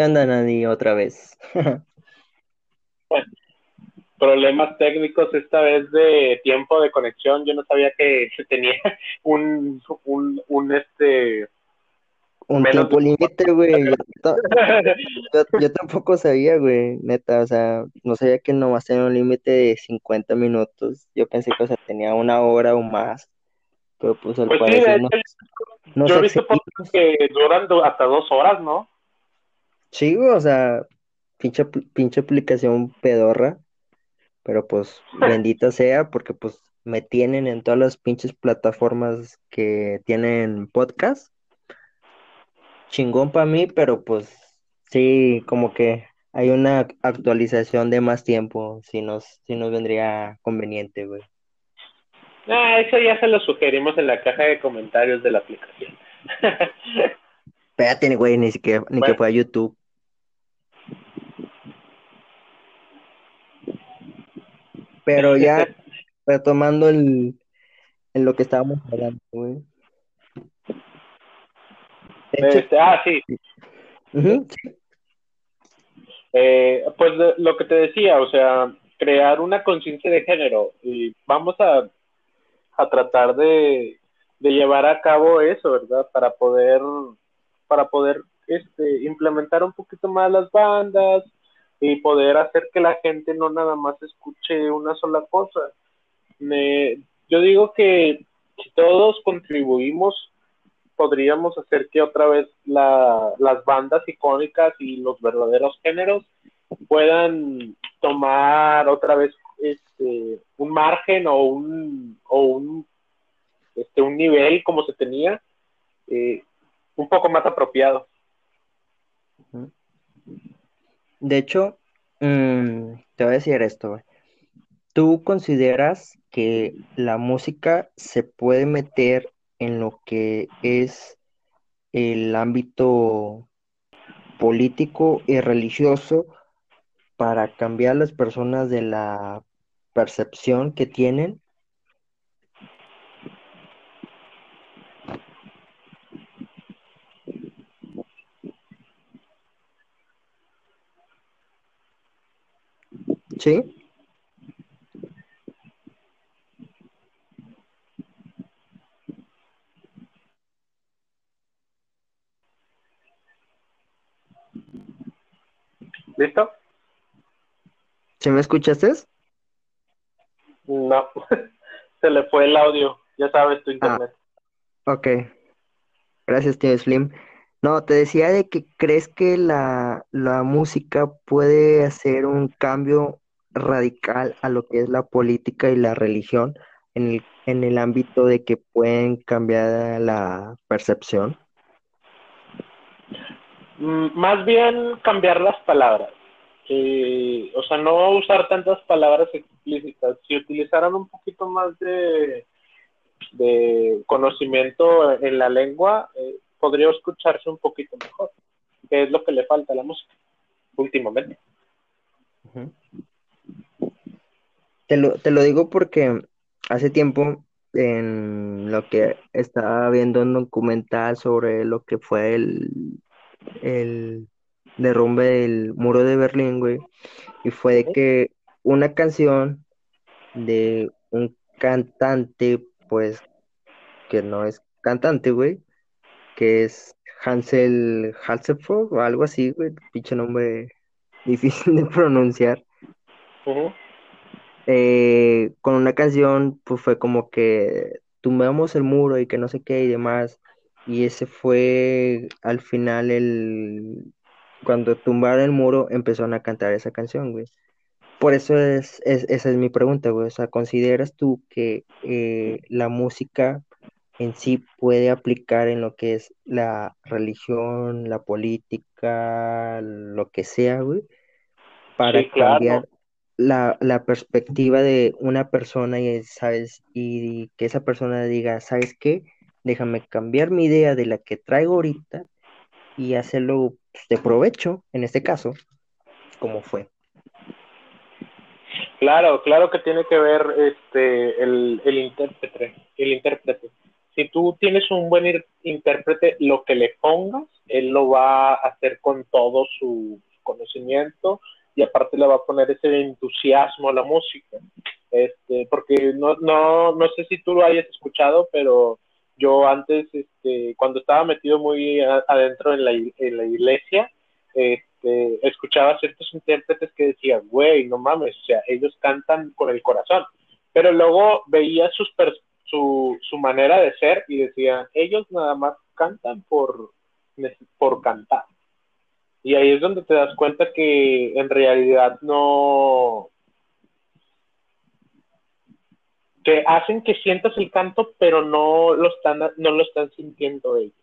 ¿Qué onda, Nani, otra vez? problemas técnicos esta vez de tiempo de conexión. Yo no sabía que se tenía un, un, un este un tiempo límite, güey. Yo, tampoco sabía, güey, neta, o sea, no sabía que nomás tenía un límite de 50 minutos. Yo pensé que, o sea, tenía una hora o más. Pero pues al pues sí, no, yo he visto que duran hasta dos horas, ¿no? Sí, güey, o sea, pinche, pinche aplicación pedorra. Pero pues, bendita sea, porque pues me tienen en todas las pinches plataformas que tienen podcast chingón para mí, pero pues sí, como que hay una actualización de más tiempo, si nos, si nos vendría conveniente, güey. Ah, eso ya se lo sugerimos en la caja de comentarios de la aplicación. Espérate, güey, ni siquiera, ni que fuera YouTube. Pero ya retomando el, en lo que estábamos hablando, güey. Este, ah, sí. Eh, pues lo que te decía, o sea, crear una conciencia de género y vamos a, a tratar de, de, llevar a cabo eso, ¿verdad? Para poder, para poder este, implementar un poquito más las bandas y poder hacer que la gente no nada más escuche una sola cosa. Me, yo digo que si todos contribuimos podríamos hacer que otra vez las bandas icónicas y los verdaderos géneros puedan tomar otra vez este un margen o un o un este un nivel como se tenía eh, un poco más apropiado de hecho mm, te voy a decir esto tú consideras que la música se puede meter en lo que es el ámbito político y religioso para cambiar las personas de la percepción que tienen ¿Sí? ¿Listo? ¿Se me escuchaste? No, se le fue el audio, ya sabes tu internet. Ah, ok, gracias tío Slim. No, te decía de que crees que la, la música puede hacer un cambio radical a lo que es la política y la religión en el, en el ámbito de que pueden cambiar la percepción. Mm, más bien cambiar las palabras. Eh, o sea, no usar tantas palabras explícitas. Si utilizaran un poquito más de, de conocimiento en la lengua, eh, podría escucharse un poquito mejor, que es lo que le falta a la música últimamente. Te lo, te lo digo porque hace tiempo en lo que estaba viendo un documental sobre lo que fue el el derrumbe del muro de Berlín, güey, y fue de que una canción de un cantante, pues, que no es cantante, güey, que es Hansel Halsefog o algo así, güey, pinche nombre difícil de pronunciar. Eh, con una canción, pues fue como que tumbamos el muro y que no sé qué y demás. Y ese fue al final el... Cuando tumbaron el muro empezaron a cantar esa canción, güey. Por eso es, esa es mi pregunta, güey. O sea, ¿consideras tú que eh, la música en sí puede aplicar en lo que es la religión, la política, lo que sea, güey? Para cambiar la, la, perspectiva de una persona y, ¿sabes? Y que esa persona diga, ¿sabes qué? déjame cambiar mi idea de la que traigo ahorita y hacerlo pues, de provecho, en este caso, como fue. Claro, claro que tiene que ver este el, el intérprete, el intérprete. si tú tienes un buen intérprete, lo que le pongas, él lo va a hacer con todo su conocimiento y aparte le va a poner ese entusiasmo a la música. Este, porque no, no, no sé si tú lo hayas escuchado, pero yo antes, este, cuando estaba metido muy adentro en la, en la iglesia, este, escuchaba ciertos intérpretes que decían, güey, no mames, o sea, ellos cantan con el corazón. Pero luego veía sus su, su manera de ser y decían, ellos nada más cantan por, por cantar. Y ahí es donde te das cuenta que en realidad no, que hacen que sientas el canto, pero no lo están, no lo están sintiendo ellos.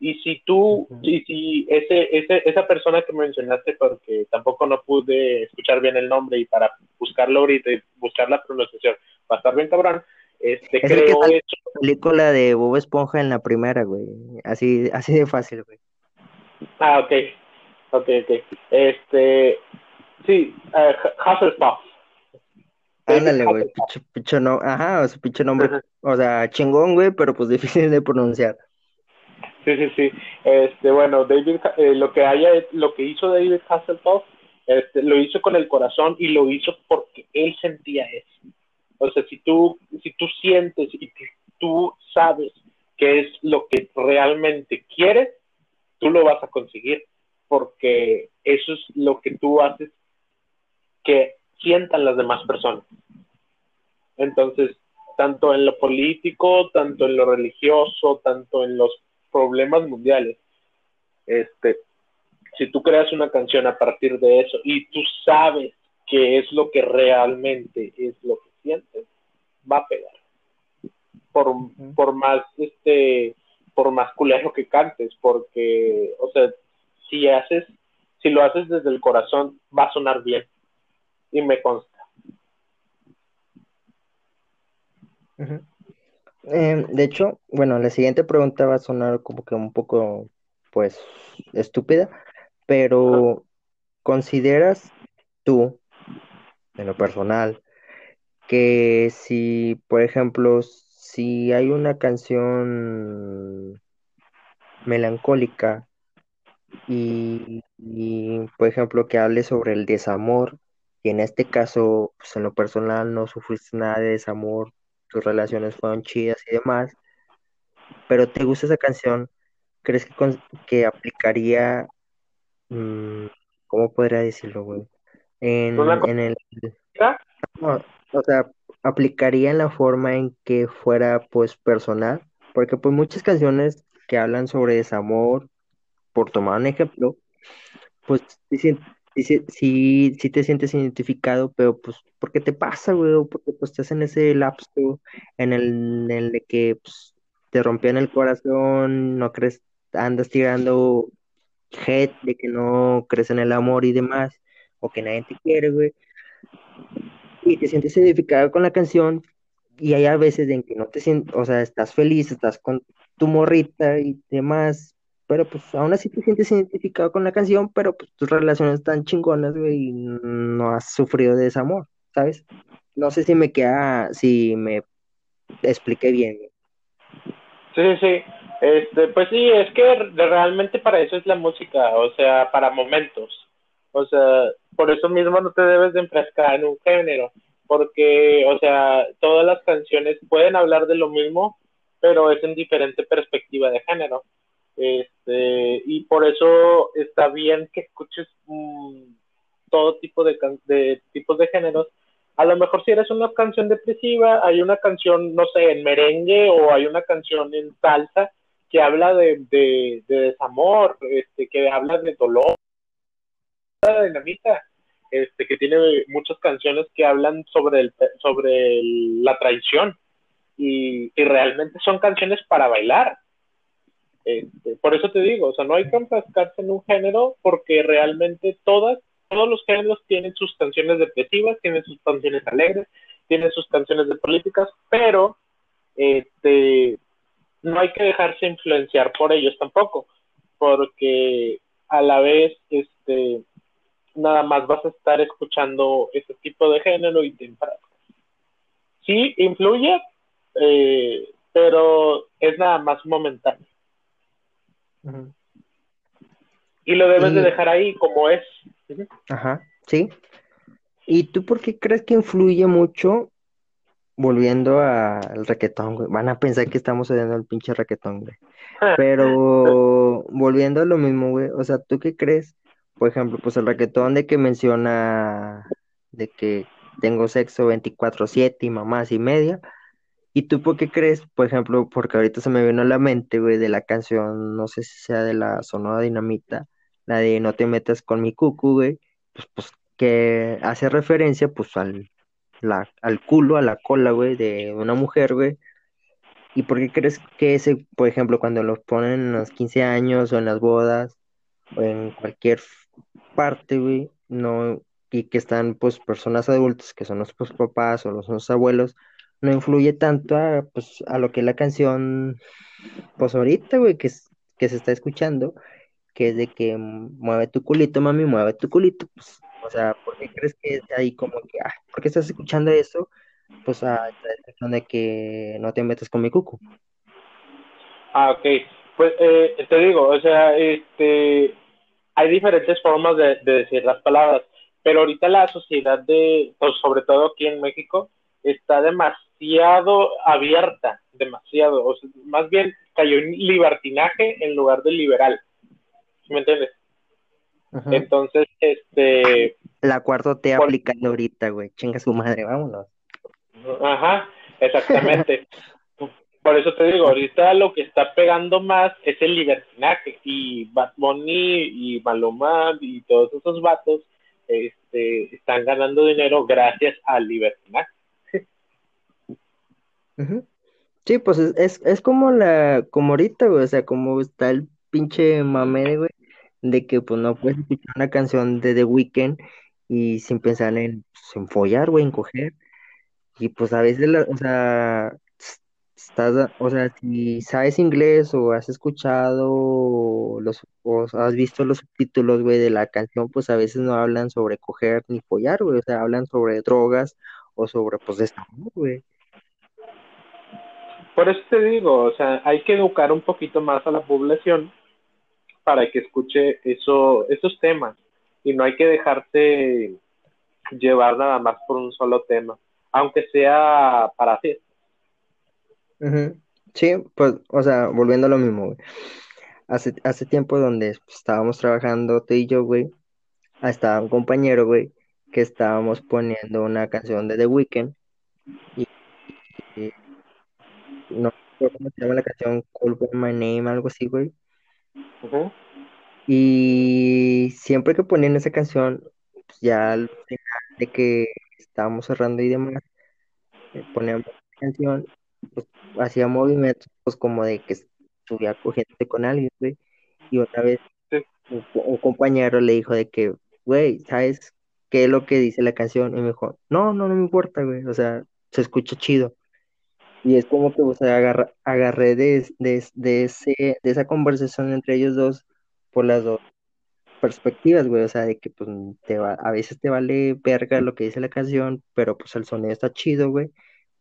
Y si tú, y si ese, ese, esa persona que mencionaste, porque tampoco no pude escuchar bien el nombre y para buscarlo ahorita y buscar la pronunciación, va a estar bien cabrón, este, creo que película de Bob Esponja en la primera, güey. Así, así de fácil, güey. Ah, ok. Ok, ok. Este, sí, uh, Hufflepuff. Ándale, güey, no, ajá, o sea, pinche nombre, o sea, chingón, güey, pero pues difícil de pronunciar. Sí, sí, sí. Este, bueno, David, eh, lo que haya, lo que hizo David Hasselhoff, este, lo hizo con el corazón y lo hizo porque él sentía eso. O sea, si tú, si tú sientes y tú sabes qué es lo que realmente quieres, tú lo vas a conseguir, porque eso es lo que tú haces que sientan las demás personas. Entonces, tanto en lo político, tanto en lo religioso, tanto en los problemas mundiales, este, si tú creas una canción a partir de eso y tú sabes que es lo que realmente es lo que sientes, va a pegar. Por, por más, este, por más culero que cantes, porque, o sea, si haces, si lo haces desde el corazón, va a sonar bien. Y me consta. Em, de hecho, bueno, la siguiente pregunta va a sonar como que un poco, pues, estúpida, pero ¿consideras tú, en lo personal, que si, por ejemplo, si hay una canción melancólica y, y, por ejemplo, que hable sobre el desamor, y en este caso, pues en lo personal no sufriste nada de desamor, tus relaciones fueron chidas y demás, pero te gusta esa canción, ¿crees que, que aplicaría, mm, cómo podría decirlo, güey? En, en el... o sea, aplicaría en la forma en que fuera, pues, personal, porque pues muchas canciones que hablan sobre desamor, por tomar un ejemplo, pues dicen, sí, sí, te sientes identificado, pero pues, ¿por qué te pasa, güey? Porque pues estás en ese lapso en el, el de que pues, te en el corazón, no crees, andas tirando head de que no crees en el amor y demás, o que nadie te quiere, güey. Y te sientes identificado con la canción, y hay a veces en que no te sientes, o sea, estás feliz, estás con tu morrita y demás, pero pues aún así te sientes identificado con la canción, pero pues tus relaciones están chingonas, güey, y no has sufrido de desamor, ¿sabes? No sé si me queda, si me expliqué bien. Sí, sí, este, pues sí, es que realmente para eso es la música, o sea, para momentos. O sea, por eso mismo no te debes de enfrascar en un género, porque, o sea, todas las canciones pueden hablar de lo mismo, pero es en diferente perspectiva de género. Este, y por eso está bien que escuches mm, todo tipo de, de tipos de géneros. A lo mejor si eres una canción depresiva, hay una canción, no sé, en merengue o hay una canción en salsa que habla de, de, desamor, este, que habla de dolor, dinamita, este, que tiene muchas canciones que hablan sobre, el, sobre la traición. Y, y realmente son canciones para bailar este, por eso te digo, o sea, no hay que enfrascarse en un género porque realmente todas, todos los géneros tienen sus canciones depresivas, tienen sus canciones alegres, tienen sus canciones de políticas, pero este, no hay que dejarse influenciar por ellos tampoco, porque a la vez, este, nada más vas a estar escuchando ese tipo de género y te Sí, influye, eh, pero es nada más momentáneo. Y lo debes de dejar ahí como es. Ajá, sí. ¿Y tú por qué crees que influye mucho, volviendo al raquetón, güey? Van a pensar que estamos oyendo el pinche raquetón, güey. Pero volviendo a lo mismo, güey, o sea, ¿tú qué crees? Por ejemplo, pues el raquetón de que menciona de que tengo sexo 24/7 y mamás y media. ¿Y tú por qué crees? Por ejemplo, porque ahorita se me vino a la mente, güey, de la canción, no sé si sea de la Sonora Dinamita, la de No te metas con mi cucu, güey, pues, pues que hace referencia, pues, al, la, al culo, a la cola, güey, de una mujer, güey. ¿Y por qué crees que ese, por ejemplo, cuando los ponen en los 15 años o en las bodas o en cualquier parte, güey, no, y que están, pues, personas adultas, que son los pues, papás o los, los abuelos, no influye tanto a, pues, a lo que es la canción, pues, ahorita, güey, que, que se está escuchando, que es de que mueve tu culito, mami, mueve tu culito, pues, o sea, ¿por qué crees que es ahí como que, ah, ¿por qué estás escuchando eso? Pues a la de que no te metas con mi cucu. Ah, ok. Pues eh, te digo, o sea, este, hay diferentes formas de, decir las palabras, pero ahorita la sociedad de, pues sobre todo aquí en México, está demasiado abierta, demasiado, o sea, más bien cayó en libertinaje en lugar de liberal. ¿Me entiendes? Entonces, este... La cuarto te aplicando ahorita, güey. Chinga su madre, vámonos. Ajá, exactamente. Por eso te digo, ahorita lo que está pegando más es el libertinaje. Y Bad Bunny y Maluma y todos esos vatos este, están ganando dinero gracias al libertinaje. Sí, pues es, es, como la, como ahorita, güey, o sea, como está el pinche mame, güey, de que pues no puedes escuchar una canción de The Weeknd y sin pensar en, pues, en follar, güey, en coger. Y pues a veces, o sea, estás, o sea, si sabes inglés o has escuchado los, o has visto los subtítulos, güey, de la canción, pues a veces no hablan sobre coger ni follar, güey, o sea, hablan sobre drogas o sobre, pues, esto, güey. Por eso te digo, o sea, hay que educar un poquito más a la población para que escuche eso, esos temas y no hay que dejarse llevar nada más por un solo tema, aunque sea para fiestas. Sí, pues, o sea, volviendo a lo mismo, güey. Hace, hace tiempo donde estábamos trabajando tú y yo, güey, estaba un compañero, güey, que estábamos poniendo una canción de The Weeknd y, no sé cómo se llama la canción, Call My Name, algo así, güey. Y siempre que ponían esa canción, pues ya al final de que estábamos cerrando y demás, eh, poníamos la canción, pues hacía movimientos pues como de que estuviera cogiendo con alguien, güey. Y otra vez un, compañero le dijo de que, güey, ¿sabes qué es lo que dice la canción? Y me dijo, no, no, no me importa, güey, o sea, se escucha chido. Y es como que, agarré de, de, de, ese, de esa conversación entre ellos dos por las dos perspectivas, güey, o sea, de que pues te va, a veces te vale verga lo que dice la canción, pero pues el sonido está chido, güey,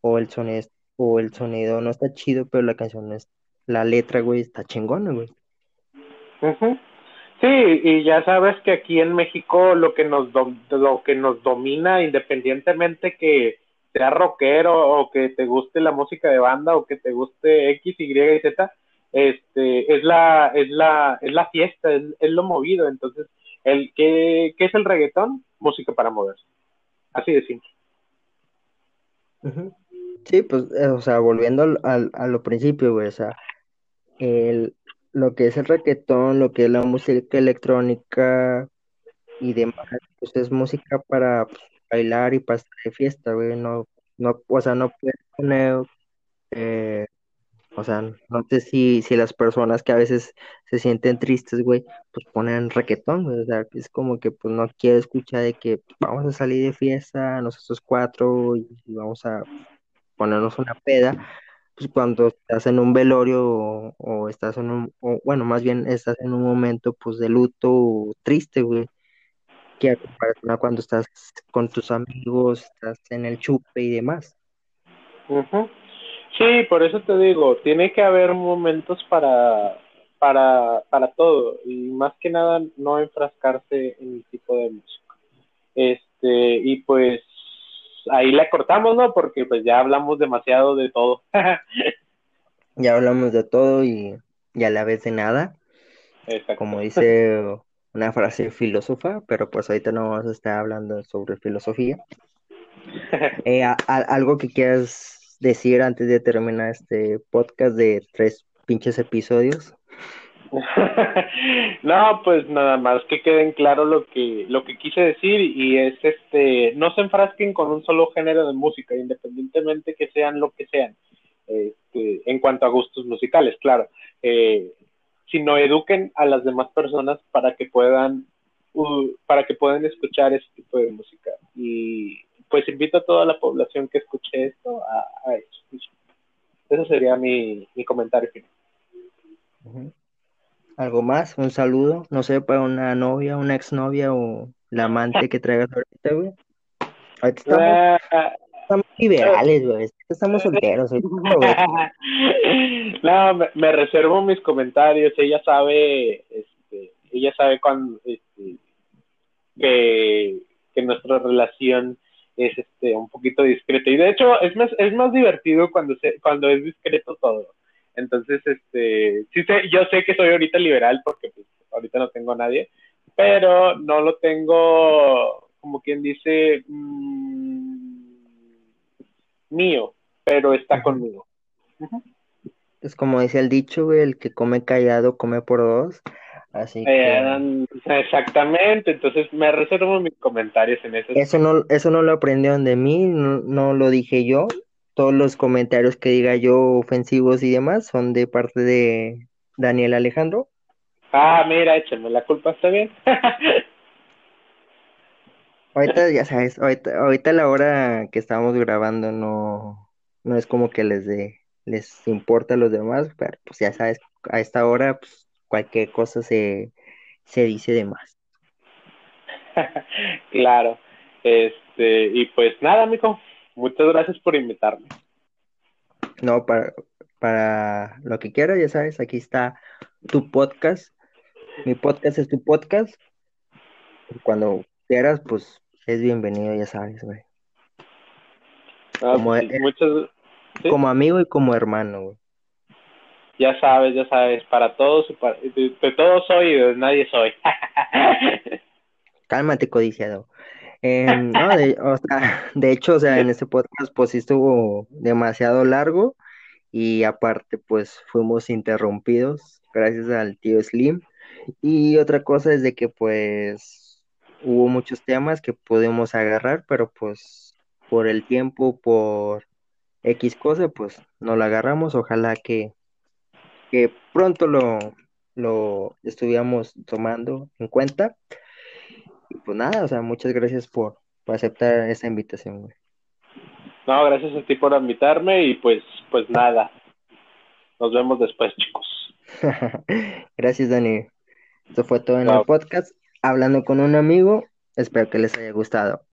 o el sonido, o el sonido no está chido, pero la canción es, la letra, güey, está chingona, güey. Sí, y ya sabes que aquí en México lo que nos lo que nos domina, independientemente que sea rockero o que te guste la música de banda o que te guste X, Y y Z, este, es la, es la, es la fiesta, es, lo movido. Entonces, el ¿qué, ¿qué, es el reggaetón? Música para moverse. Así de simple. Sí, pues, eh, o sea, volviendo al, a lo principio, güey, o sea, el, lo que es el reggaetón, lo que es la música electrónica y demás, pues es música para pues, bailar y para estar de fiesta, güey, no, no, o sea, no puedes poner eh, o sea, no sé si, si las personas que a veces se sienten tristes, güey, pues ponen reggaetón, güey. O sea, es como que pues no quiero escuchar de que vamos a salir de fiesta, nosotros cuatro, y, vamos a ponernos una peda. Pues cuando estás en un velorio o, estás en un, o, bueno, más bien estás en un momento pues de luto triste, güey. Que a comparación a cuando estás con tus amigos, estás en el chupe y demás. Sí, por eso te digo, tiene que haber momentos para, para, para todo y más que nada no enfrascarse en el tipo de música. Este, y pues ahí la cortamos, ¿no? Porque pues ya hablamos demasiado de todo. ya hablamos de todo y, y a la vez de nada. Exacto. Como dice una frase filósofa, pero pues ahorita no vamos a estar hablando sobre filosofía. Eh, algo que quieras decir antes de terminar este podcast de tres pinches episodios. no, pues nada más que queden claro lo que lo que quise decir y es este no se enfrasquen con un solo género de música, independientemente que sean lo que sean, este, en cuanto a gustos musicales, claro, eh, sino eduquen a las demás personas para que puedan uh, para que puedan escuchar ese tipo de música y pues invito a toda la población que escuche esto a, a eso. Eso sería mi, mi comentario final. Uh -huh algo más, un saludo, no sé, para una novia, una exnovia o la amante que traigas ahorita, güey. Ahorita estamos, uh, estamos liberales, güey, estamos solteros. no, me, reservo mis comentarios, ella sabe, este, ella sabe cuando, este, que, que nuestra relación es este un poquito discreta y de hecho es más es más divertido cuando se cuando es discreto todo entonces, este, sí sé, yo sé que soy ahorita liberal porque pues, ahorita no tengo a nadie, pero no lo tengo, como quien dice, mmm, mío, pero está conmigo. Uh -huh. Es como dice el dicho, güey, el que come callado come por dos. Así que... Eh, exactamente, entonces me reservo mis comentarios en eso. Eso no, eso no lo aprendieron de mí, no, no lo dije yo, todos los comentarios que diga yo ofensivos y demás son de parte de Daniel Alejandro. Ah, mira, échame la culpa, está bien. ahorita ya sabes, ahorita, ahorita la hora que estamos grabando no, no es como que les de, les importa a los demás, pero pues ya sabes, a esta hora pues, cualquier cosa se, se dice de más. claro, este, y pues nada, mijo, Muchas gracias por invitarme. No, para, para lo que quieras, ya sabes, aquí está tu podcast. Mi podcast es tu podcast. Cuando quieras, pues es bienvenido, ya sabes, güey. Ah, como, pues, muchas... ¿Sí? como amigo y como hermano, güey. Ya sabes, ya sabes, para todos, para, de, de todos soy y de nadie soy. Cálmate, codiciado. Eh, no, de, o sea, de hecho, o sea, en este podcast pues sí estuvo demasiado largo y aparte pues fuimos interrumpidos gracias al tío Slim. Y otra cosa es de que pues hubo muchos temas que podemos agarrar, pero pues por el tiempo, por X cosa, pues no lo agarramos. Ojalá que, que pronto lo, lo estuviéramos tomando en cuenta. Y pues nada, o sea, muchas gracias por, por aceptar esa invitación, güey. No, gracias a ti por invitarme y pues, pues nada. Nos vemos después, chicos. gracias, Dani. Esto fue todo en el podcast. Hablando con un amigo. Espero que les haya gustado.